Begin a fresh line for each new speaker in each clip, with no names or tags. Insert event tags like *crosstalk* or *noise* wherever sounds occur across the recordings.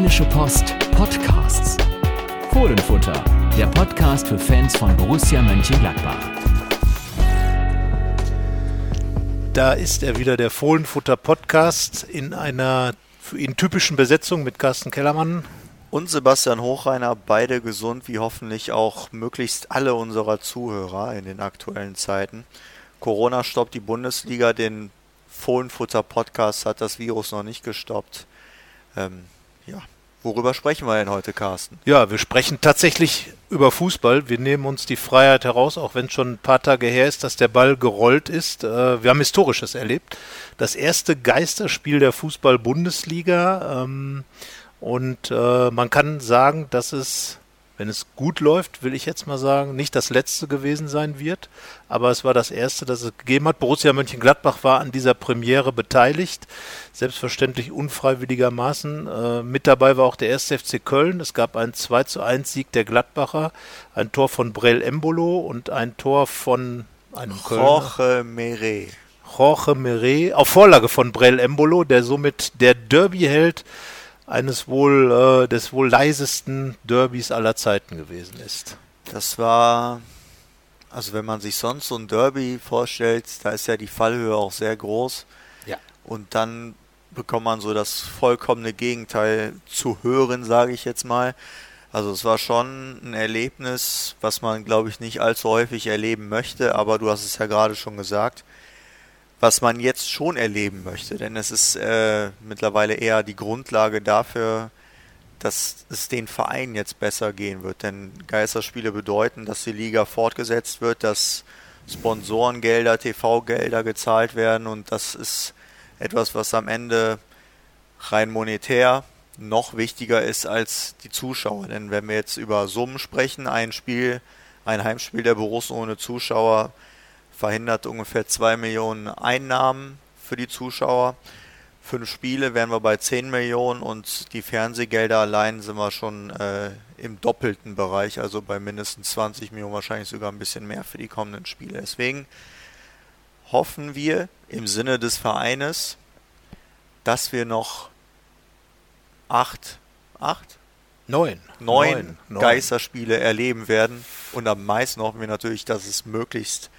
Rheinische Post Podcasts. Fohlenfutter, der Podcast für Fans von Borussia Mönchengladbach.
Da ist er wieder, der Fohlenfutter Podcast in einer für ihn typischen Besetzung mit Carsten Kellermann.
Und Sebastian Hochreiner, beide gesund, wie hoffentlich auch möglichst alle unserer Zuhörer in den aktuellen Zeiten. Corona stoppt die Bundesliga, den Fohlenfutter Podcast hat das Virus noch nicht gestoppt. Ähm, ja, worüber sprechen wir denn heute, Carsten?
Ja, wir sprechen tatsächlich über Fußball. Wir nehmen uns die Freiheit heraus, auch wenn es schon ein paar Tage her ist, dass der Ball gerollt ist. Äh, wir haben Historisches erlebt. Das erste Geisterspiel der Fußball-Bundesliga. Ähm, und äh, man kann sagen, dass es wenn es gut läuft, will ich jetzt mal sagen, nicht das letzte gewesen sein wird, aber es war das erste, das es gegeben hat. Borussia Mönchengladbach war an dieser Premiere beteiligt, selbstverständlich unfreiwilligermaßen. Äh, mit dabei war auch der 1. FC Köln. Es gab einen 2 zu 1 Sieg der Gladbacher, ein Tor von Brel Embolo und ein Tor von einem
Kölner. Jorge Mere.
Jorge Mere, auf Vorlage von Brel Embolo, der somit der Derby-Held eines wohl äh, des wohl leisesten Derbys aller Zeiten gewesen ist.
Das war, also wenn man sich sonst so ein Derby vorstellt, da ist ja die Fallhöhe auch sehr groß.
Ja.
Und dann bekommt man so das vollkommene Gegenteil zu hören, sage ich jetzt mal. Also es war schon ein Erlebnis, was man, glaube ich, nicht allzu häufig erleben möchte, aber du hast es ja gerade schon gesagt was man jetzt schon erleben möchte. Denn es ist äh, mittlerweile eher die Grundlage dafür, dass es den Vereinen jetzt besser gehen wird. Denn Geisterspiele bedeuten, dass die Liga fortgesetzt wird, dass Sponsorengelder, TV-Gelder gezahlt werden und das ist etwas, was am Ende rein monetär noch wichtiger ist als die Zuschauer. Denn wenn wir jetzt über Summen sprechen, ein Spiel, ein Heimspiel der Borussen ohne Zuschauer verhindert ungefähr 2 Millionen Einnahmen für die Zuschauer. Fünf Spiele wären wir bei 10 Millionen und die Fernsehgelder allein sind wir schon äh, im doppelten Bereich, also bei mindestens 20 Millionen, wahrscheinlich sogar ein bisschen mehr für die kommenden Spiele. Deswegen hoffen wir im Sinne des Vereines, dass wir noch acht, acht?
Neun.
Neun, neun Geisterspiele erleben werden. Und am meisten hoffen wir natürlich, dass es möglichst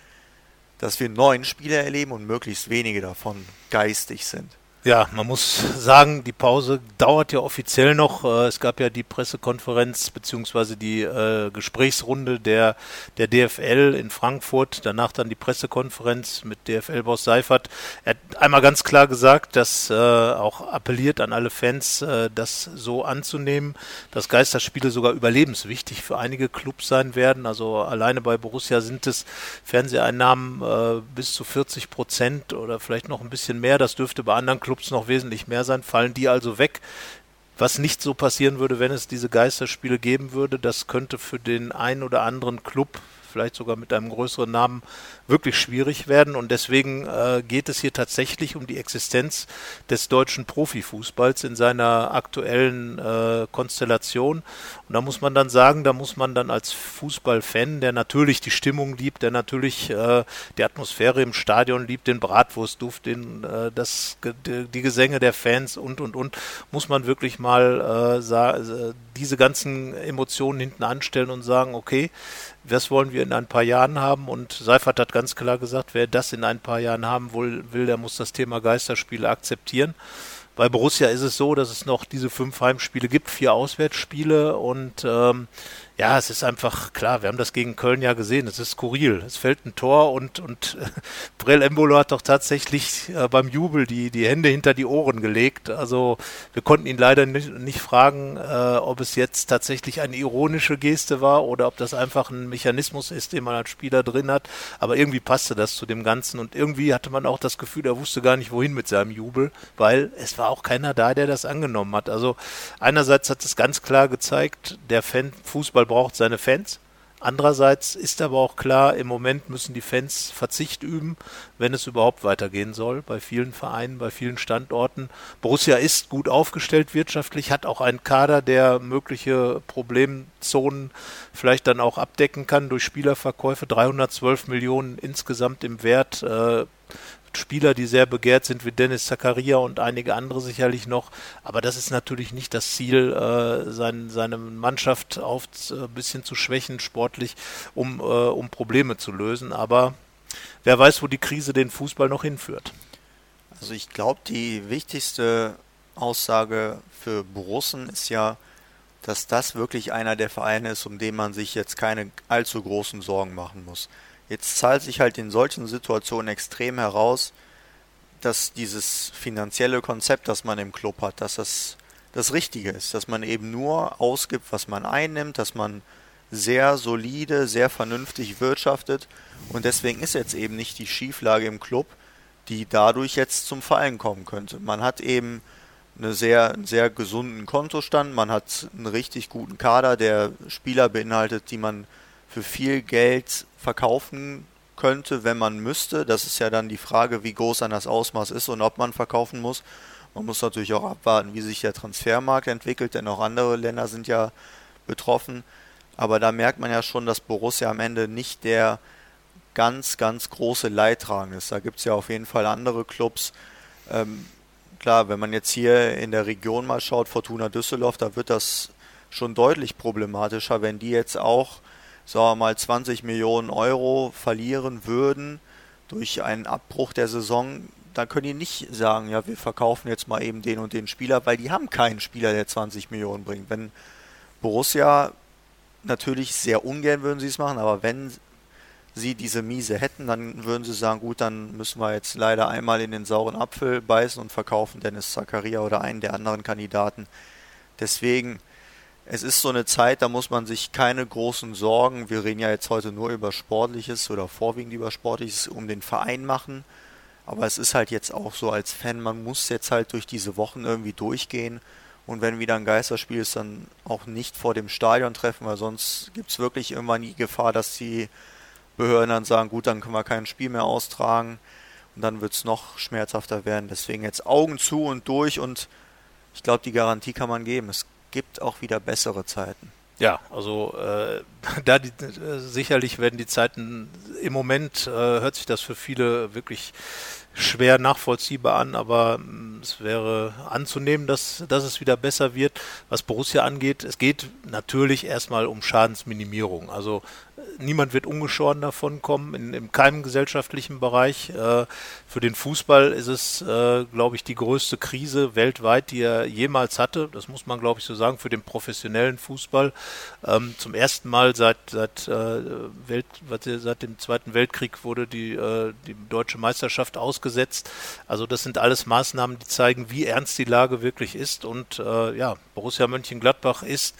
dass wir neun Spiele erleben und möglichst wenige davon geistig sind.
Ja, man muss sagen, die Pause dauert ja offiziell noch. Äh, es gab ja die Pressekonferenz beziehungsweise die äh, Gesprächsrunde der, der DFL in Frankfurt, danach dann die Pressekonferenz mit DFL-Boss Seifert. Er hat einmal ganz klar gesagt, dass äh, auch appelliert an alle Fans, äh, das so anzunehmen, dass Geisterspiele sogar überlebenswichtig für einige Clubs sein werden. Also alleine bei Borussia sind es Fernseheinnahmen äh, bis zu 40 Prozent oder vielleicht noch ein bisschen mehr. Das dürfte bei anderen Clubs Clubs noch wesentlich mehr sein. Fallen die also weg? Was nicht so passieren würde, wenn es diese Geisterspiele geben würde, das könnte für den einen oder anderen Club vielleicht sogar mit einem größeren Namen, wirklich schwierig werden. Und deswegen äh, geht es hier tatsächlich um die Existenz des deutschen Profifußballs in seiner aktuellen äh, Konstellation. Und da muss man dann sagen, da muss man dann als Fußballfan, der natürlich die Stimmung liebt, der natürlich äh, die Atmosphäre im Stadion liebt, den Bratwurstduft, den, äh, das, die Gesänge der Fans und, und, und, muss man wirklich mal äh, diese ganzen Emotionen hinten anstellen und sagen, okay, was wollen wir in ein paar Jahren haben? Und Seifert hat ganz klar gesagt, wer das in ein paar Jahren haben will, der muss das Thema Geisterspiele akzeptieren. Bei Borussia ist es so, dass es noch diese fünf Heimspiele gibt, vier Auswärtsspiele und ähm, ja, es ist einfach klar, wir haben das gegen Köln ja gesehen, es ist skurril. Es fällt ein Tor und, und *laughs* Brell Embolo hat doch tatsächlich äh, beim Jubel die, die Hände hinter die Ohren gelegt. Also wir konnten ihn leider nicht, nicht fragen, äh, ob es jetzt tatsächlich eine ironische Geste war oder ob das einfach ein Mechanismus ist, den man als Spieler drin hat. Aber irgendwie passte das zu dem Ganzen und irgendwie hatte man auch das Gefühl, er wusste gar nicht, wohin mit seinem Jubel, weil es war auch keiner da, der das angenommen hat. Also einerseits hat es ganz klar gezeigt, der Fan Fußball braucht seine Fans. Andererseits ist aber auch klar, im Moment müssen die Fans Verzicht üben, wenn es überhaupt weitergehen soll, bei vielen Vereinen, bei vielen Standorten. Borussia ist gut aufgestellt wirtschaftlich, hat auch einen Kader, der mögliche Problemzonen vielleicht dann auch abdecken kann durch Spielerverkäufe. 312 Millionen insgesamt im Wert. Äh, Spieler, die sehr begehrt sind, wie Dennis Zakaria und einige andere sicherlich noch. Aber das ist natürlich nicht das Ziel, äh, sein, seine Mannschaft auf ein äh, bisschen zu schwächen, sportlich, um, äh, um Probleme zu lösen. Aber wer weiß, wo die Krise den Fußball noch hinführt.
Also ich glaube, die wichtigste Aussage für Borussen ist ja, dass das wirklich einer der Vereine ist, um den man sich jetzt keine allzu großen Sorgen machen muss. Jetzt zahlt sich halt in solchen Situationen extrem heraus, dass dieses finanzielle Konzept, das man im Club hat, dass das das Richtige ist, dass man eben nur ausgibt, was man einnimmt, dass man sehr solide, sehr vernünftig wirtschaftet und deswegen ist jetzt eben nicht die Schieflage im Club, die dadurch jetzt zum Fallen kommen könnte. Man hat eben eine sehr, einen sehr gesunden Kontostand. Man hat einen richtig guten Kader, der Spieler beinhaltet, die man für viel Geld verkaufen könnte, wenn man müsste. Das ist ja dann die Frage, wie groß dann das Ausmaß ist und ob man verkaufen muss. Man muss natürlich auch abwarten, wie sich der Transfermarkt entwickelt, denn auch andere Länder sind ja betroffen. Aber da merkt man ja schon, dass Borussia am Ende nicht der ganz, ganz große Leidtragende ist. Da gibt es ja auf jeden Fall andere Clubs. Ähm, klar, wenn man jetzt hier in der Region mal schaut, Fortuna Düsseldorf, da wird das schon deutlich problematischer, wenn die jetzt auch, sagen wir mal, 20 Millionen Euro verlieren würden durch einen Abbruch der Saison, dann können die nicht sagen, ja, wir verkaufen jetzt mal eben den und den Spieler, weil die haben keinen Spieler, der 20 Millionen bringt. Wenn Borussia natürlich sehr ungern würden sie es machen, aber wenn sie diese Miese hätten, dann würden sie sagen, gut, dann müssen wir jetzt leider einmal in den sauren Apfel beißen und verkaufen Dennis Zakaria oder einen der anderen Kandidaten. Deswegen, es ist so eine Zeit, da muss man sich keine großen Sorgen, wir reden ja jetzt heute nur über Sportliches oder vorwiegend über Sportliches, um den Verein machen. Aber es ist halt jetzt auch so als Fan, man muss jetzt halt durch diese Wochen irgendwie durchgehen. Und wenn wieder ein Geisterspiel ist, dann auch nicht vor dem Stadion treffen, weil sonst gibt es wirklich irgendwann die Gefahr, dass die Behörden dann sagen, gut, dann können wir kein Spiel mehr austragen und dann wird es noch schmerzhafter werden. Deswegen jetzt Augen zu und durch und ich glaube, die Garantie kann man geben. Es gibt auch wieder bessere Zeiten.
Ja, also äh, *laughs* da die, äh, sicherlich werden die Zeiten im Moment äh, hört sich das für viele wirklich schwer nachvollziehbar an, aber mm, es wäre anzunehmen, dass, dass es wieder besser wird. Was Borussia angeht, es geht natürlich erstmal um Schadensminimierung. Also niemand wird ungeschoren davon kommen, in, in keinem gesellschaftlichen Bereich. Äh, für den Fußball ist es, äh, glaube ich, die größte Krise weltweit, die er jemals hatte. Das muss man, glaube ich, so sagen, für den professionellen Fußball. Ähm, zum ersten Mal seit, seit, äh, Welt, seit dem Zweiten Weltkrieg wurde die, die deutsche Meisterschaft ausgesetzt. Also das sind alles Maßnahmen, die zeigen, wie ernst die Lage wirklich ist. Und ja, Borussia Mönchengladbach ist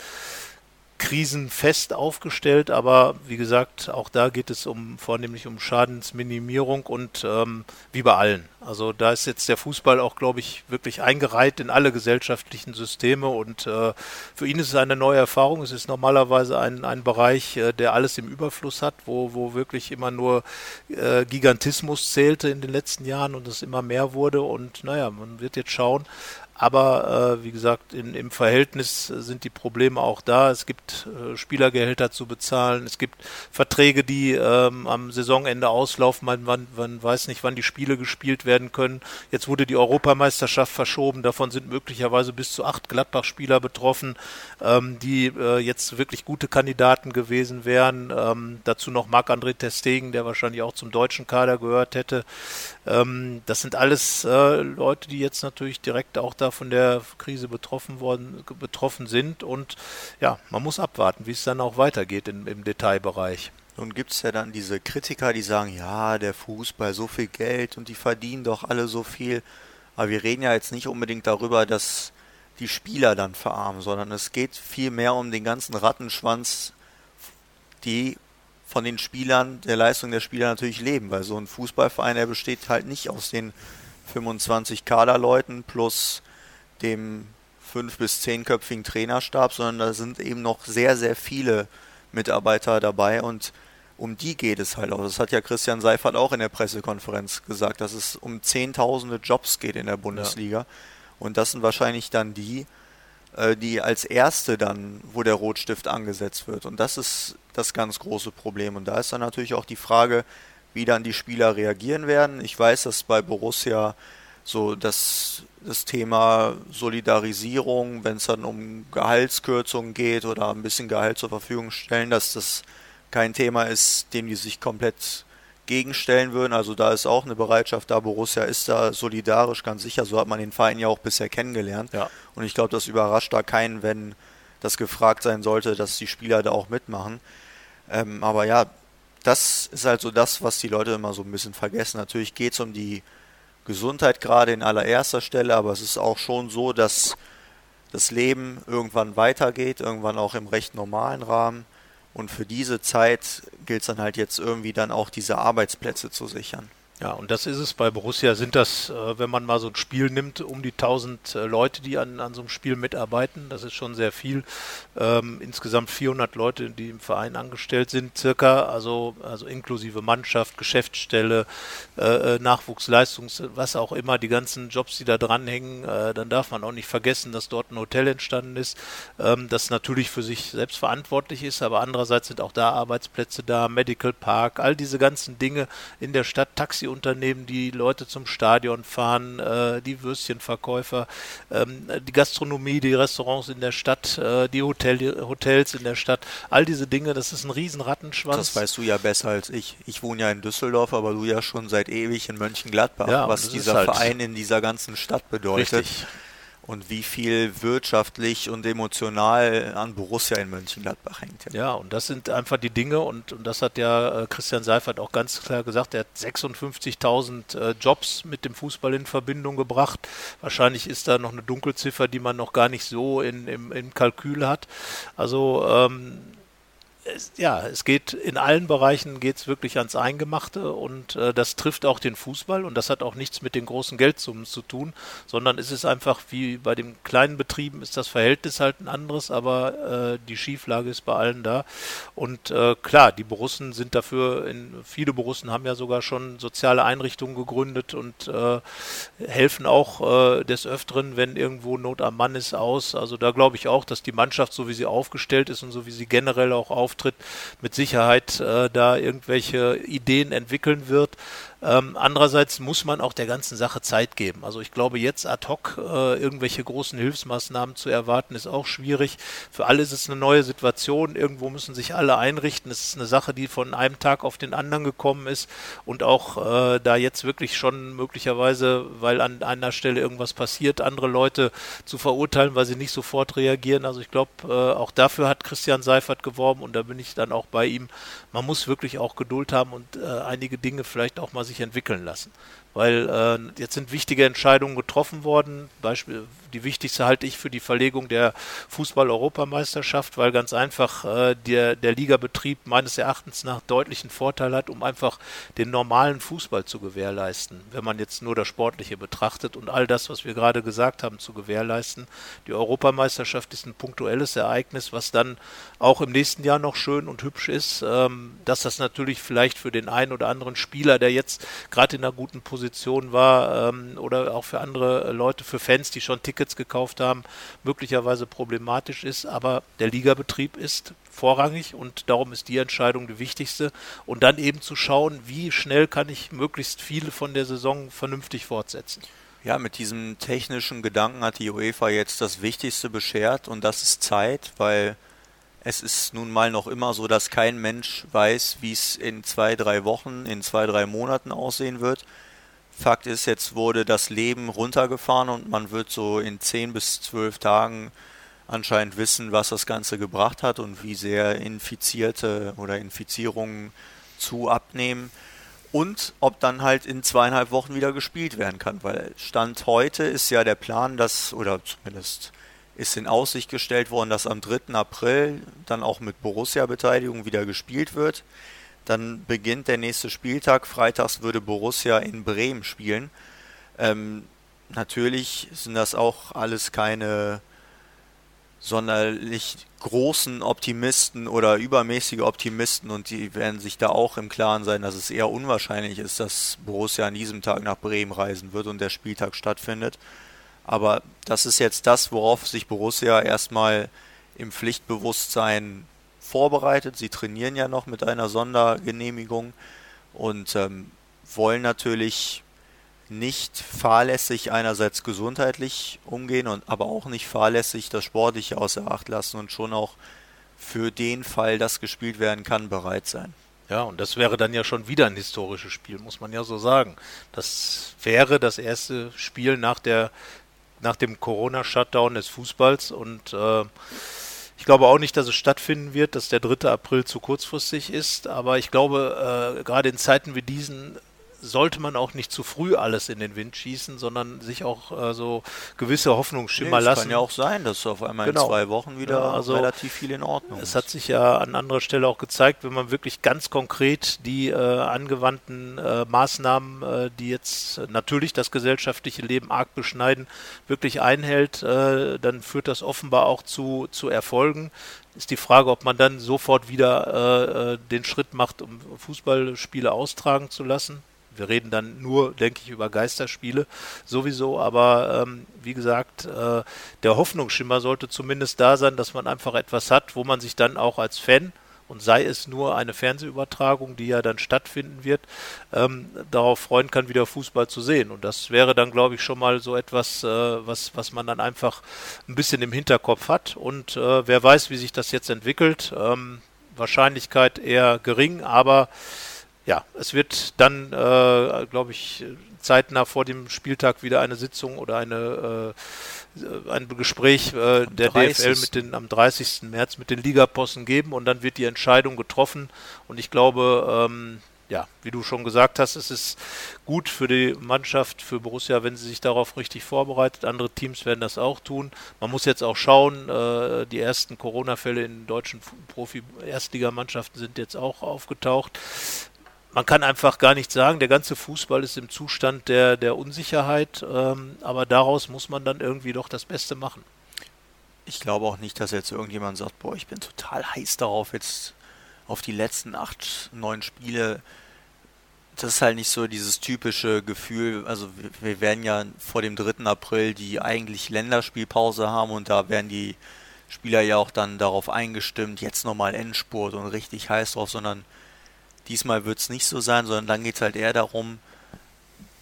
krisenfest aufgestellt, aber wie gesagt, auch da geht es um vornehmlich um Schadensminimierung und ähm, wie bei allen. Also da ist jetzt der Fußball auch, glaube ich, wirklich eingereiht in alle gesellschaftlichen Systeme und äh, für ihn ist es eine neue Erfahrung. Es ist normalerweise ein, ein Bereich, äh, der alles im Überfluss hat, wo, wo wirklich immer nur äh, Gigantismus zählte in den letzten Jahren und es immer mehr wurde und naja, man wird jetzt schauen, aber äh, wie gesagt, in, im Verhältnis sind die Probleme auch da. Es gibt äh, Spielergehälter zu bezahlen. Es gibt Verträge, die ähm, am Saisonende auslaufen. Man, man, man weiß nicht, wann die Spiele gespielt werden können. Jetzt wurde die Europameisterschaft verschoben. Davon sind möglicherweise bis zu acht Gladbach-Spieler betroffen, ähm, die äh, jetzt wirklich gute Kandidaten gewesen wären. Ähm, dazu noch Marc-André Testegen, der wahrscheinlich auch zum deutschen Kader gehört hätte. Ähm, das sind alles äh, Leute, die jetzt natürlich direkt auch da von der Krise betroffen worden, betroffen sind. Und ja, man muss abwarten, wie es dann auch weitergeht in, im Detailbereich.
Nun gibt es ja dann diese Kritiker, die sagen, ja, der Fußball, so viel Geld und die verdienen doch alle so viel. Aber wir reden ja jetzt nicht unbedingt darüber, dass die Spieler dann verarmen, sondern es geht vielmehr um den ganzen Rattenschwanz, die von den Spielern, der Leistung der Spieler natürlich leben, weil so ein Fußballverein, der besteht halt nicht aus den 25 Kaderleuten plus dem fünf- bis zehnköpfigen Trainerstab, sondern da sind eben noch sehr, sehr viele Mitarbeiter dabei und um die geht es halt auch. Das hat ja Christian Seifert auch in der Pressekonferenz gesagt, dass es um zehntausende Jobs geht in der Bundesliga. Ja. Und das sind wahrscheinlich dann die, äh, die als erste dann, wo der Rotstift angesetzt wird. Und das ist das ganz große Problem. Und da ist dann natürlich auch die Frage, wie dann die Spieler reagieren werden. Ich weiß, dass bei Borussia so das, das Thema Solidarisierung, wenn es dann um Gehaltskürzungen geht oder ein bisschen Gehalt zur Verfügung stellen, dass das kein Thema ist, dem die sich komplett gegenstellen würden. Also da ist auch eine Bereitschaft da. Borussia ist da solidarisch, ganz sicher. So hat man den Verein ja auch bisher kennengelernt.
Ja.
Und ich glaube, das überrascht da keinen, wenn das gefragt sein sollte, dass die Spieler da auch mitmachen. Ähm, aber ja, das ist halt so das, was die Leute immer so ein bisschen vergessen. Natürlich geht es um die Gesundheit gerade in allererster Stelle, aber es ist auch schon so, dass das Leben irgendwann weitergeht, irgendwann auch im recht normalen Rahmen. Und für diese Zeit gilt es dann halt jetzt irgendwie dann auch diese Arbeitsplätze zu sichern.
Ja, und das ist es. Bei Borussia sind das, äh, wenn man mal so ein Spiel nimmt, um die 1000 äh, Leute, die an, an so einem Spiel mitarbeiten. Das ist schon sehr viel. Ähm, insgesamt 400 Leute, die im Verein angestellt sind, circa. Also, also inklusive Mannschaft, Geschäftsstelle, äh, äh Nachwuchsleistungs, was auch immer, die ganzen Jobs, die da dranhängen. Äh, dann darf man auch nicht vergessen, dass dort ein Hotel entstanden ist, ähm, das natürlich für sich selbst verantwortlich ist, aber andererseits sind auch da Arbeitsplätze da, Medical Park, all diese ganzen Dinge in der Stadt, Taxi Unternehmen, die Leute zum Stadion fahren, äh, die Würstchenverkäufer, ähm, die Gastronomie, die Restaurants in der Stadt, äh, die Hotel, Hotels in der Stadt, all diese Dinge, das ist ein riesen Rattenschwanz.
Das weißt du ja besser als ich. Ich wohne ja in Düsseldorf, aber du ja schon seit ewig in Mönchengladbach,
ja,
was dieser halt Verein in dieser ganzen Stadt bedeutet.
Richtig
und wie viel wirtschaftlich und emotional an Borussia in Mönchengladbach hängt.
Ja, ja und das sind einfach die Dinge und, und das hat ja äh, Christian Seifert auch ganz klar gesagt, er hat 56.000 äh, Jobs mit dem Fußball in Verbindung gebracht. Wahrscheinlich ist da noch eine Dunkelziffer, die man noch gar nicht so in, im, im Kalkül hat. Also ähm, es, ja, es geht in allen Bereichen geht es wirklich ans Eingemachte und äh, das trifft auch den Fußball und das hat auch nichts mit den großen Geldsummen zu tun, sondern es ist einfach wie bei den kleinen Betrieben ist das Verhältnis halt ein anderes, aber äh, die Schieflage ist bei allen da und äh, klar, die Borussen sind dafür, in, viele Borussen haben ja sogar schon soziale Einrichtungen gegründet und äh, helfen auch äh, des Öfteren, wenn irgendwo Not am Mann ist, aus. Also da glaube ich auch, dass die Mannschaft, so wie sie aufgestellt ist und so wie sie generell auch auf auftritt, mit Sicherheit äh, da irgendwelche Ideen entwickeln wird. Ähm, andererseits muss man auch der ganzen Sache Zeit geben. Also ich glaube, jetzt ad hoc äh, irgendwelche großen Hilfsmaßnahmen zu erwarten, ist auch schwierig. Für alle ist es eine neue Situation. Irgendwo müssen sich alle einrichten. Es ist eine Sache, die von einem Tag auf den anderen gekommen ist und auch äh, da jetzt wirklich schon möglicherweise, weil an einer Stelle irgendwas passiert, andere Leute zu verurteilen, weil sie nicht sofort reagieren. Also ich glaube, äh, auch dafür hat Christian Seifert geworben und da bin ich dann auch bei ihm. Man muss wirklich auch Geduld haben und äh, einige Dinge vielleicht auch mal sich entwickeln lassen weil äh, jetzt sind wichtige Entscheidungen getroffen worden. Beispiel, die wichtigste halte ich für die Verlegung der Fußball-Europameisterschaft, weil ganz einfach äh, der, der Ligabetrieb meines Erachtens nach deutlichen Vorteil hat, um einfach den normalen Fußball zu gewährleisten, wenn man jetzt nur das Sportliche betrachtet und all das, was wir gerade gesagt haben, zu gewährleisten. Die Europameisterschaft ist ein punktuelles Ereignis, was dann auch im nächsten Jahr noch schön und hübsch ist, ähm, dass das natürlich vielleicht für den einen oder anderen Spieler, der jetzt gerade in einer guten Position Position war ähm, oder auch für andere Leute, für Fans, die schon Tickets gekauft haben, möglicherweise problematisch ist. Aber der Ligabetrieb ist vorrangig und darum ist die Entscheidung die wichtigste. Und dann eben zu schauen, wie schnell kann ich möglichst viele von der Saison vernünftig fortsetzen.
Ja, mit diesem technischen Gedanken hat die UEFA jetzt das Wichtigste beschert und das ist Zeit, weil es ist nun mal noch immer so, dass kein Mensch weiß, wie es in zwei, drei Wochen, in zwei, drei Monaten aussehen wird. Fakt ist, jetzt wurde das Leben runtergefahren und man wird so in 10 bis 12 Tagen anscheinend wissen, was das Ganze gebracht hat und wie sehr Infizierte oder Infizierungen zu abnehmen und ob dann halt in zweieinhalb Wochen wieder gespielt werden kann, weil Stand heute ist ja der Plan, dass, oder zumindest ist in Aussicht gestellt worden, dass am 3. April dann auch mit Borussia-Beteiligung wieder gespielt wird. Dann beginnt der nächste Spieltag. Freitags würde Borussia in Bremen spielen. Ähm, natürlich sind das auch alles keine sonderlich großen Optimisten oder übermäßige Optimisten und die werden sich da auch im Klaren sein, dass es eher unwahrscheinlich ist, dass Borussia an diesem Tag nach Bremen reisen wird und der Spieltag stattfindet. Aber das ist jetzt das, worauf sich Borussia erstmal im Pflichtbewusstsein vorbereitet. Sie trainieren ja noch mit einer Sondergenehmigung und ähm, wollen natürlich nicht fahrlässig einerseits gesundheitlich umgehen und aber auch nicht fahrlässig das Sportliche außer Acht lassen und schon auch für den Fall, dass gespielt werden kann, bereit sein.
Ja, und das wäre dann ja schon wieder ein historisches Spiel, muss man ja so sagen. Das wäre das erste Spiel nach der nach dem Corona-Shutdown des Fußballs und äh, ich glaube auch nicht, dass es stattfinden wird, dass der 3. April zu kurzfristig ist, aber ich glaube, äh, gerade in Zeiten wie diesen sollte man auch nicht zu früh alles in den Wind schießen, sondern sich auch äh, so gewisse Hoffnungsschimmer nee, lassen. Es
kann ja auch sein, dass auf einmal genau. in zwei Wochen wieder ja, also relativ viel in Ordnung
es ist. Es hat sich ja an anderer Stelle auch gezeigt, wenn man wirklich ganz konkret die äh, angewandten äh, Maßnahmen, äh, die jetzt natürlich das gesellschaftliche Leben arg beschneiden, wirklich einhält, äh, dann führt das offenbar auch zu, zu Erfolgen ist die Frage, ob man dann sofort wieder äh, äh den Schritt macht, um Fußballspiele austragen zu lassen. Wir reden dann nur, denke ich, über Geisterspiele sowieso, aber ähm, wie gesagt, äh, der Hoffnungsschimmer sollte zumindest da sein, dass man einfach etwas hat, wo man sich dann auch als Fan und sei es nur eine Fernsehübertragung, die ja dann stattfinden wird, ähm, darauf freuen kann, wieder Fußball zu sehen. Und das wäre dann, glaube ich, schon mal so etwas, äh, was, was man dann einfach ein bisschen im Hinterkopf hat. Und äh, wer weiß, wie sich das jetzt entwickelt. Ähm, Wahrscheinlichkeit eher gering, aber ja, es wird dann, äh, glaube ich, zeitnah vor dem Spieltag wieder eine Sitzung oder eine, äh, ein Gespräch äh, der 30. DFL mit den, am 30. März mit den Ligaposten geben und dann wird die Entscheidung getroffen. Und ich glaube, ähm, ja, wie du schon gesagt hast, es ist gut für die Mannschaft, für Borussia, wenn sie sich darauf richtig vorbereitet. Andere Teams werden das auch tun. Man muss jetzt auch schauen, äh, die ersten Corona-Fälle in deutschen Profi-Erstligamannschaften sind jetzt auch aufgetaucht man kann einfach gar nicht sagen, der ganze Fußball ist im Zustand der, der Unsicherheit, ähm, aber daraus muss man dann irgendwie doch das Beste machen.
Ich glaube auch nicht, dass jetzt irgendjemand sagt, boah, ich bin total heiß darauf, jetzt auf die letzten acht, neun Spiele. Das ist halt nicht so dieses typische Gefühl, also wir, wir werden ja vor dem 3. April die eigentlich Länderspielpause haben und da werden die Spieler ja auch dann darauf eingestimmt, jetzt nochmal Endspurt und richtig heiß drauf, sondern Diesmal wird es nicht so sein, sondern dann geht es halt eher darum,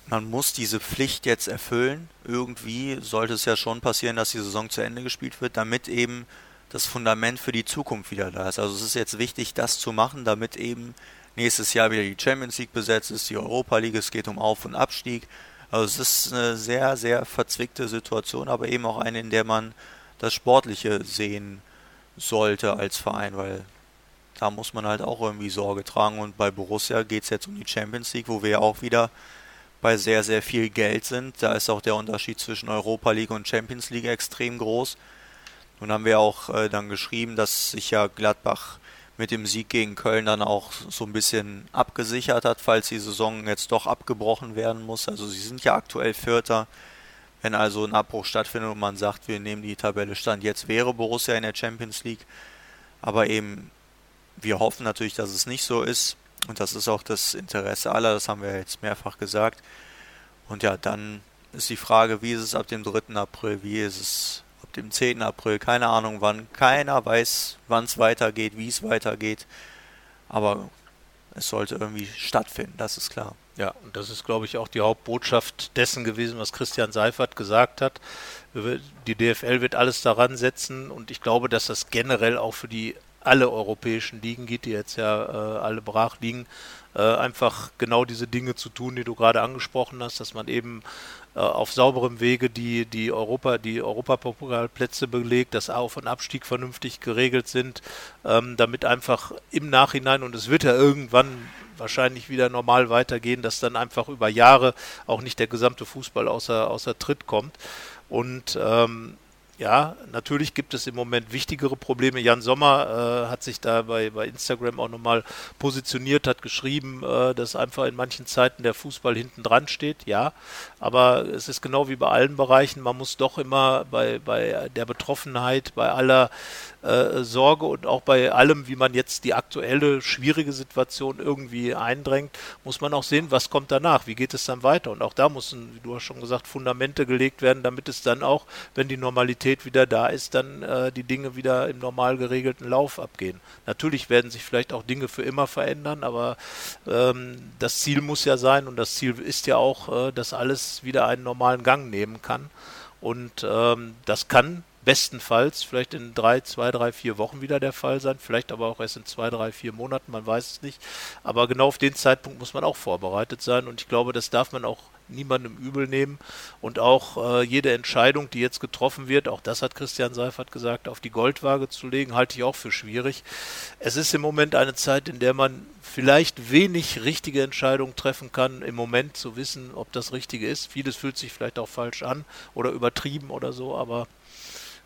man muss diese Pflicht jetzt erfüllen. Irgendwie sollte es ja schon passieren, dass die Saison zu Ende gespielt wird, damit eben das Fundament für die Zukunft wieder da ist. Also es ist jetzt wichtig, das zu machen, damit eben nächstes Jahr wieder die Champions League besetzt ist, die Europa League, es geht um Auf- und Abstieg. Also es ist eine sehr, sehr verzwickte Situation, aber eben auch eine, in der man das Sportliche sehen sollte als Verein, weil da muss man halt auch irgendwie Sorge tragen. Und bei Borussia geht es jetzt um die Champions League, wo wir ja auch wieder bei sehr, sehr viel Geld sind. Da ist auch der Unterschied zwischen Europa League und Champions League extrem groß. Nun haben wir auch äh, dann geschrieben, dass sich ja Gladbach mit dem Sieg gegen Köln dann auch so ein bisschen abgesichert hat, falls die Saison jetzt doch abgebrochen werden muss. Also sie sind ja aktuell Vierter. Wenn also ein Abbruch stattfindet und man sagt, wir nehmen die Tabelle stand, jetzt wäre Borussia in der Champions League. Aber eben wir hoffen natürlich, dass es nicht so ist. Und das ist auch das Interesse aller, das haben wir jetzt mehrfach gesagt. Und ja, dann ist die Frage, wie ist es ab dem 3. April, wie ist es ab dem 10. April, keine Ahnung wann. Keiner weiß, wann es weitergeht, wie es weitergeht. Aber es sollte irgendwie stattfinden, das ist klar.
Ja, und das ist, glaube ich, auch die Hauptbotschaft dessen gewesen, was Christian Seifert gesagt hat. Die DFL wird alles daran setzen und ich glaube, dass das generell auch für die alle europäischen Ligen geht, die jetzt ja äh, alle brach liegen, äh, einfach genau diese Dinge zu tun, die du gerade angesprochen hast, dass man eben äh, auf sauberem Wege die, die Europa, die Europapokalplätze belegt, dass Auf- und Abstieg vernünftig geregelt sind, ähm, damit einfach im Nachhinein, und es wird ja irgendwann wahrscheinlich wieder normal weitergehen, dass dann einfach über Jahre auch nicht der gesamte Fußball außer, außer Tritt kommt. Und ähm, ja, natürlich gibt es im Moment wichtigere Probleme. Jan Sommer äh, hat sich da bei, bei Instagram auch nochmal positioniert, hat geschrieben, äh, dass einfach in manchen Zeiten der Fußball hinten dran steht. Ja, aber es ist genau wie bei allen Bereichen, man muss doch immer bei, bei der Betroffenheit, bei aller äh, Sorge und auch bei allem, wie man jetzt die aktuelle schwierige Situation irgendwie eindrängt, muss man auch sehen, was kommt danach, wie geht es dann weiter. Und auch da müssen, wie du hast schon gesagt, Fundamente gelegt werden, damit es dann auch, wenn die Normalität wieder da ist, dann äh, die Dinge wieder im normal geregelten Lauf abgehen. Natürlich werden sich vielleicht auch Dinge für immer verändern, aber ähm, das Ziel muss ja sein und das Ziel ist ja auch, äh, dass alles wieder einen normalen Gang nehmen kann. Und ähm, das kann bestenfalls vielleicht in drei, zwei, drei, vier Wochen wieder der Fall sein, vielleicht aber auch erst in zwei, drei, vier Monaten, man weiß es nicht. Aber genau auf den Zeitpunkt muss man auch vorbereitet sein und ich glaube, das darf man auch niemandem übel nehmen und auch äh, jede Entscheidung, die jetzt getroffen wird, auch das hat Christian Seifert gesagt, auf die Goldwaage zu legen, halte ich auch für schwierig. Es ist im Moment eine Zeit, in der man vielleicht wenig richtige Entscheidungen treffen kann, im Moment zu wissen, ob das Richtige ist. Vieles fühlt sich vielleicht auch falsch an oder übertrieben oder so, aber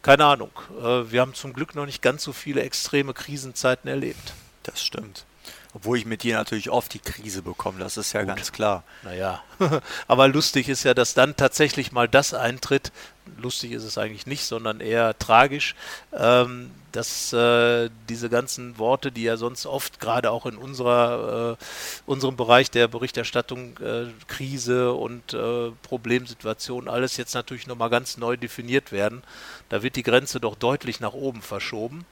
keine Ahnung. Äh, wir haben zum Glück noch nicht ganz so viele extreme Krisenzeiten erlebt.
Das stimmt. Obwohl ich mit dir natürlich oft die Krise bekomme, das ist ja Gut. ganz klar.
Naja, *laughs* aber lustig ist ja, dass dann tatsächlich mal das eintritt. Lustig ist es eigentlich nicht, sondern eher tragisch, ähm, dass äh, diese ganzen Worte, die ja sonst oft gerade auch in unserer, äh, unserem Bereich der Berichterstattung äh, Krise und äh, Problemsituation alles jetzt natürlich nochmal ganz neu definiert werden. Da wird die Grenze doch deutlich nach oben verschoben.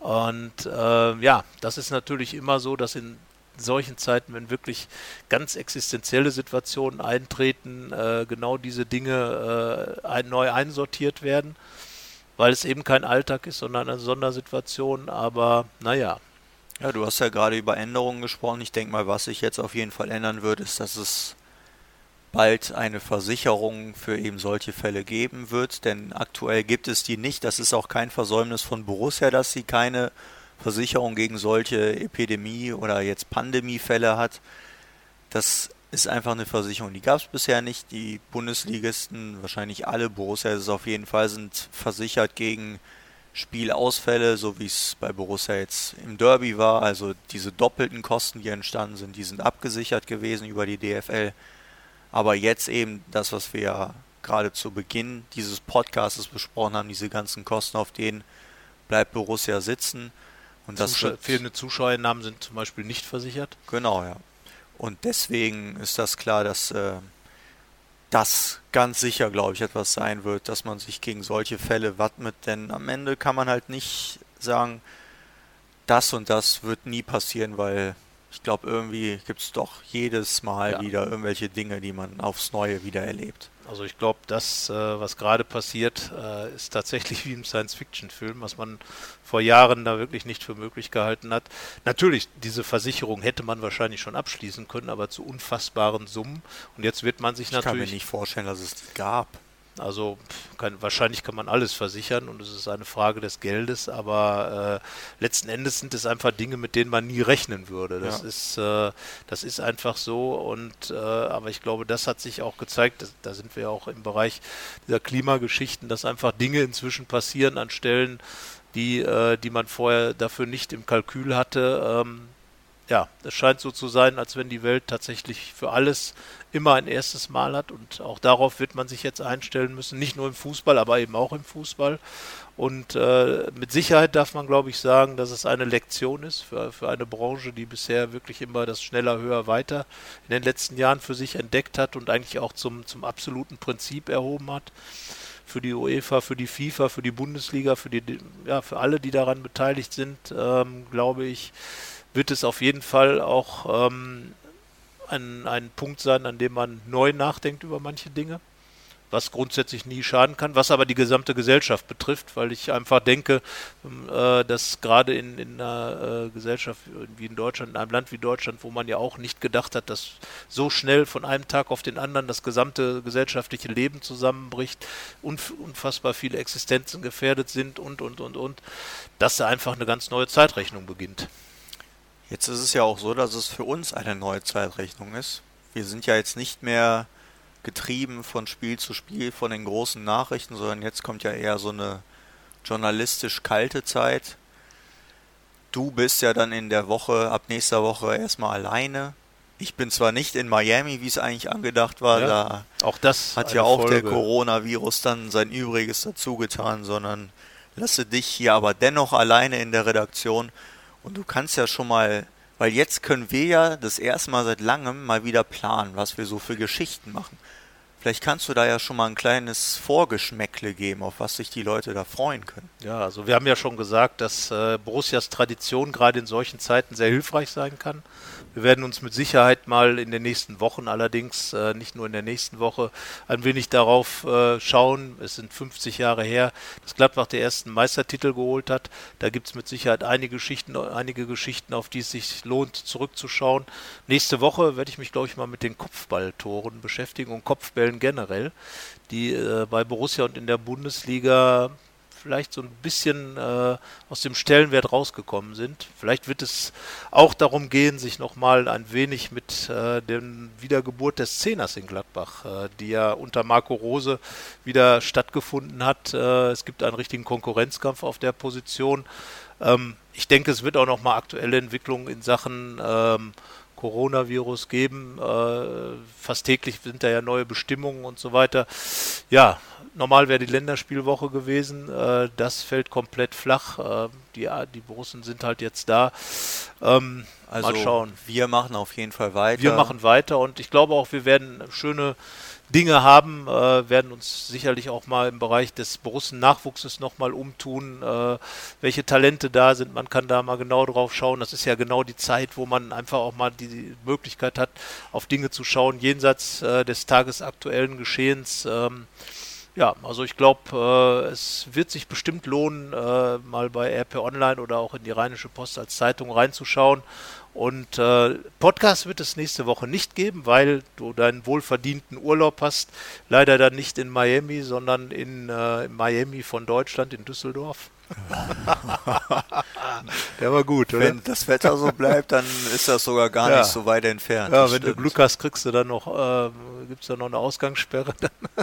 Und äh, ja, das ist natürlich immer so, dass in solchen Zeiten, wenn wirklich ganz existenzielle Situationen eintreten, äh, genau diese Dinge äh, ein, neu einsortiert werden, weil es eben kein Alltag ist, sondern eine Sondersituation. Aber naja.
Ja, du hast ja gerade über Änderungen gesprochen. Ich denke mal, was sich jetzt auf jeden Fall ändern wird, ist, dass es bald eine Versicherung für eben solche Fälle geben wird, denn aktuell gibt es die nicht. Das ist auch kein Versäumnis von Borussia, dass sie keine Versicherung gegen solche Epidemie oder jetzt Pandemiefälle hat. Das ist einfach eine Versicherung, die gab es bisher nicht. Die Bundesligisten, wahrscheinlich alle Borussia ist auf jeden Fall, sind versichert gegen Spielausfälle, so wie es bei Borussia jetzt im Derby war. Also diese doppelten Kosten, die entstanden sind, die sind abgesichert gewesen über die DFL. Aber jetzt eben das, was wir ja gerade zu Beginn dieses Podcasts besprochen haben, diese ganzen Kosten, auf denen bleibt Borussia sitzen.
Und das Zuschau fehlende Zuschauernamen sind zum Beispiel nicht versichert.
Genau, ja. Und deswegen ist das klar, dass äh, das ganz sicher, glaube ich, etwas sein wird, dass man sich gegen solche Fälle wappnet. Denn am Ende kann man halt nicht sagen, das und das wird nie passieren, weil ich glaube, irgendwie gibt es doch jedes Mal ja. wieder irgendwelche Dinge, die man aufs Neue wieder erlebt.
Also ich glaube, das, äh, was gerade passiert, äh, ist tatsächlich *laughs* wie im Science-Fiction-Film, was man vor Jahren da wirklich nicht für möglich gehalten hat. Natürlich, diese Versicherung hätte man wahrscheinlich schon abschließen können, aber zu unfassbaren Summen. Und jetzt wird man sich
ich
natürlich... Ich
kann mir nicht vorstellen, dass es die gab.
Also kann, wahrscheinlich kann man alles versichern und es ist eine Frage des Geldes, aber äh, letzten Endes sind es einfach Dinge, mit denen man nie rechnen würde. Das ja. ist äh, das ist einfach so und äh, aber ich glaube, das hat sich auch gezeigt. Das, da sind wir auch im Bereich dieser Klimageschichten, dass einfach Dinge inzwischen passieren an Stellen, die äh, die man vorher dafür nicht im Kalkül hatte. Ähm, ja, es scheint so zu sein, als wenn die Welt tatsächlich für alles immer ein erstes Mal hat und auch darauf wird man sich jetzt einstellen müssen, nicht nur im Fußball, aber eben auch im Fußball. Und äh, mit Sicherheit darf man, glaube ich, sagen, dass es eine Lektion ist für, für eine Branche, die bisher wirklich immer das schneller, höher, weiter in den letzten Jahren für sich entdeckt hat und eigentlich auch zum, zum absoluten Prinzip erhoben hat. Für die UEFA, für die FIFA, für die Bundesliga, für die, ja, für alle, die daran beteiligt sind, ähm, glaube ich, wird es auf jeden Fall auch ähm, ein, ein Punkt sein, an dem man neu nachdenkt über manche Dinge, was grundsätzlich nie schaden kann, was aber die gesamte Gesellschaft betrifft, weil ich einfach denke, ähm, äh, dass gerade in, in einer äh, Gesellschaft wie in Deutschland, in einem Land wie Deutschland, wo man ja auch nicht gedacht hat, dass so schnell von einem Tag auf den anderen das gesamte gesellschaftliche Leben zusammenbricht, unf unfassbar viele Existenzen gefährdet sind und, und, und, und, dass da einfach eine ganz neue Zeitrechnung beginnt.
Jetzt ist es ja auch so, dass es für uns eine neue Zeitrechnung ist. Wir sind ja jetzt nicht mehr getrieben von Spiel zu Spiel von den großen Nachrichten, sondern jetzt kommt ja eher so eine journalistisch kalte Zeit. Du bist ja dann in der Woche, ab nächster Woche erstmal alleine. Ich bin zwar nicht in Miami, wie es eigentlich angedacht war, ja, da
auch das
hat ja auch Folge. der Coronavirus dann sein Übriges dazu getan, sondern lasse dich hier aber dennoch alleine in der Redaktion und du kannst ja schon mal, weil jetzt können wir ja das erste Mal seit langem mal wieder planen, was wir so für Geschichten machen. Vielleicht kannst du da ja schon mal ein kleines Vorgeschmäckle geben, auf was sich die Leute da freuen können.
Ja, also wir haben ja schon gesagt, dass äh, Borussias Tradition gerade in solchen Zeiten sehr hilfreich sein kann. Wir werden uns mit Sicherheit mal in den nächsten Wochen allerdings, äh, nicht nur in der nächsten Woche, ein wenig darauf äh, schauen. Es sind 50 Jahre her, dass Gladbach den ersten Meistertitel geholt hat. Da gibt es mit Sicherheit einige Geschichten, einige Geschichten, auf die es sich lohnt, zurückzuschauen. Nächste Woche werde ich mich, glaube ich, mal mit den Kopfballtoren beschäftigen und Kopfbällen generell, die äh, bei Borussia und in der Bundesliga vielleicht so ein bisschen äh, aus dem Stellenwert rausgekommen sind. Vielleicht wird es auch darum gehen, sich nochmal ein wenig mit äh, der Wiedergeburt des Zehners in Gladbach, äh, die ja unter Marco Rose wieder stattgefunden hat. Äh, es gibt einen richtigen Konkurrenzkampf auf der Position. Ähm, ich denke, es wird auch nochmal aktuelle Entwicklungen in Sachen ähm, Coronavirus geben. Äh, fast täglich sind da ja neue Bestimmungen und so weiter. Ja, normal wäre die Länderspielwoche gewesen. Äh, das fällt komplett flach. Äh, die, die Borussen sind halt jetzt da. Ähm,
also mal schauen. Wir machen auf jeden Fall weiter.
Wir machen weiter und ich glaube auch, wir werden schöne Dinge haben, äh, werden uns sicherlich auch mal im Bereich des Borussen-Nachwuchses nochmal umtun, äh, welche Talente da sind. Man kann da mal genau drauf schauen. Das ist ja genau die Zeit, wo man einfach auch mal die Möglichkeit hat, auf Dinge zu schauen, jenseits äh, des tagesaktuellen Geschehens. Ähm, ja, also ich glaube, äh, es wird sich bestimmt lohnen, äh, mal bei RP Online oder auch in die Rheinische Post als Zeitung reinzuschauen. Und äh, Podcast wird es nächste Woche nicht geben, weil du deinen wohlverdienten Urlaub hast. Leider dann nicht in Miami, sondern in äh, Miami von Deutschland, in Düsseldorf. *laughs*
Der war gut, oder? Wenn das Wetter so bleibt, dann ist das sogar gar ja. nicht so weit entfernt.
Ja, wenn stimmt. du Glück hast, kriegst du dann noch, äh, gibt es da noch eine Ausgangssperre.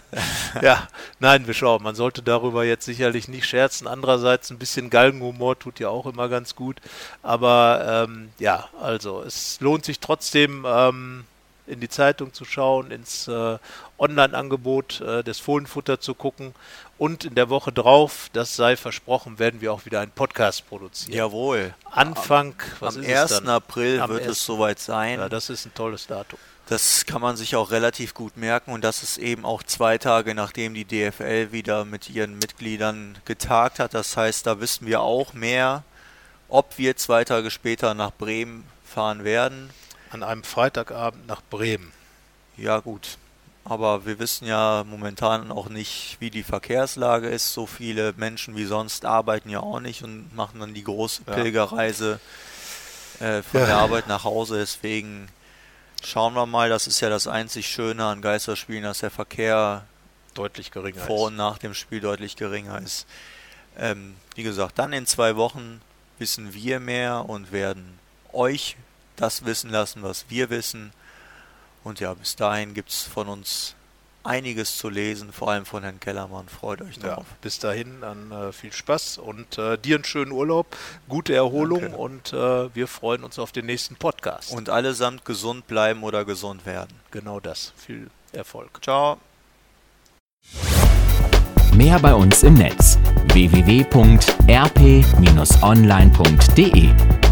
*laughs* ja, nein, wir schauen. Man sollte darüber jetzt sicherlich nicht scherzen. Andererseits ein bisschen Galgenhumor tut ja auch immer ganz gut. Aber ähm, ja, also es lohnt sich trotzdem. Ähm, in die Zeitung zu schauen, ins äh, Online-Angebot äh, des Fohlenfutter zu gucken und in der Woche drauf, das sei versprochen, werden wir auch wieder einen Podcast produzieren.
Jawohl.
Anfang,
was am 1. April am wird 1. es soweit sein.
Ja, das ist ein tolles Datum.
Das kann man sich auch relativ gut merken und das ist eben auch zwei Tage nachdem die DFL wieder mit ihren Mitgliedern getagt hat. Das heißt, da wissen wir auch mehr, ob wir zwei Tage später nach Bremen fahren werden.
An einem Freitagabend nach Bremen.
Ja gut, aber wir wissen ja momentan auch nicht, wie die Verkehrslage ist. So viele Menschen wie sonst arbeiten ja auch nicht und machen dann die große. Pilgerreise äh, von ja. der Arbeit nach Hause. Deswegen schauen wir mal. Das ist ja das einzig Schöne an Geisterspielen, dass der Verkehr
deutlich geringer
vor und nach dem Spiel deutlich geringer ist. Ähm, wie gesagt, dann in zwei Wochen wissen wir mehr und werden euch das wissen lassen, was wir wissen. Und ja, bis dahin gibt es von uns einiges zu lesen, vor allem von Herrn Kellermann. Freut euch darauf. Ja,
bis dahin dann äh, viel Spaß und äh, dir einen schönen Urlaub, gute Erholung Danke. und äh, wir freuen uns auf den nächsten Podcast.
Und allesamt gesund bleiben oder gesund werden.
Genau das. Viel Erfolg.
Ciao.
Mehr bei uns im Netz www.rp-online.de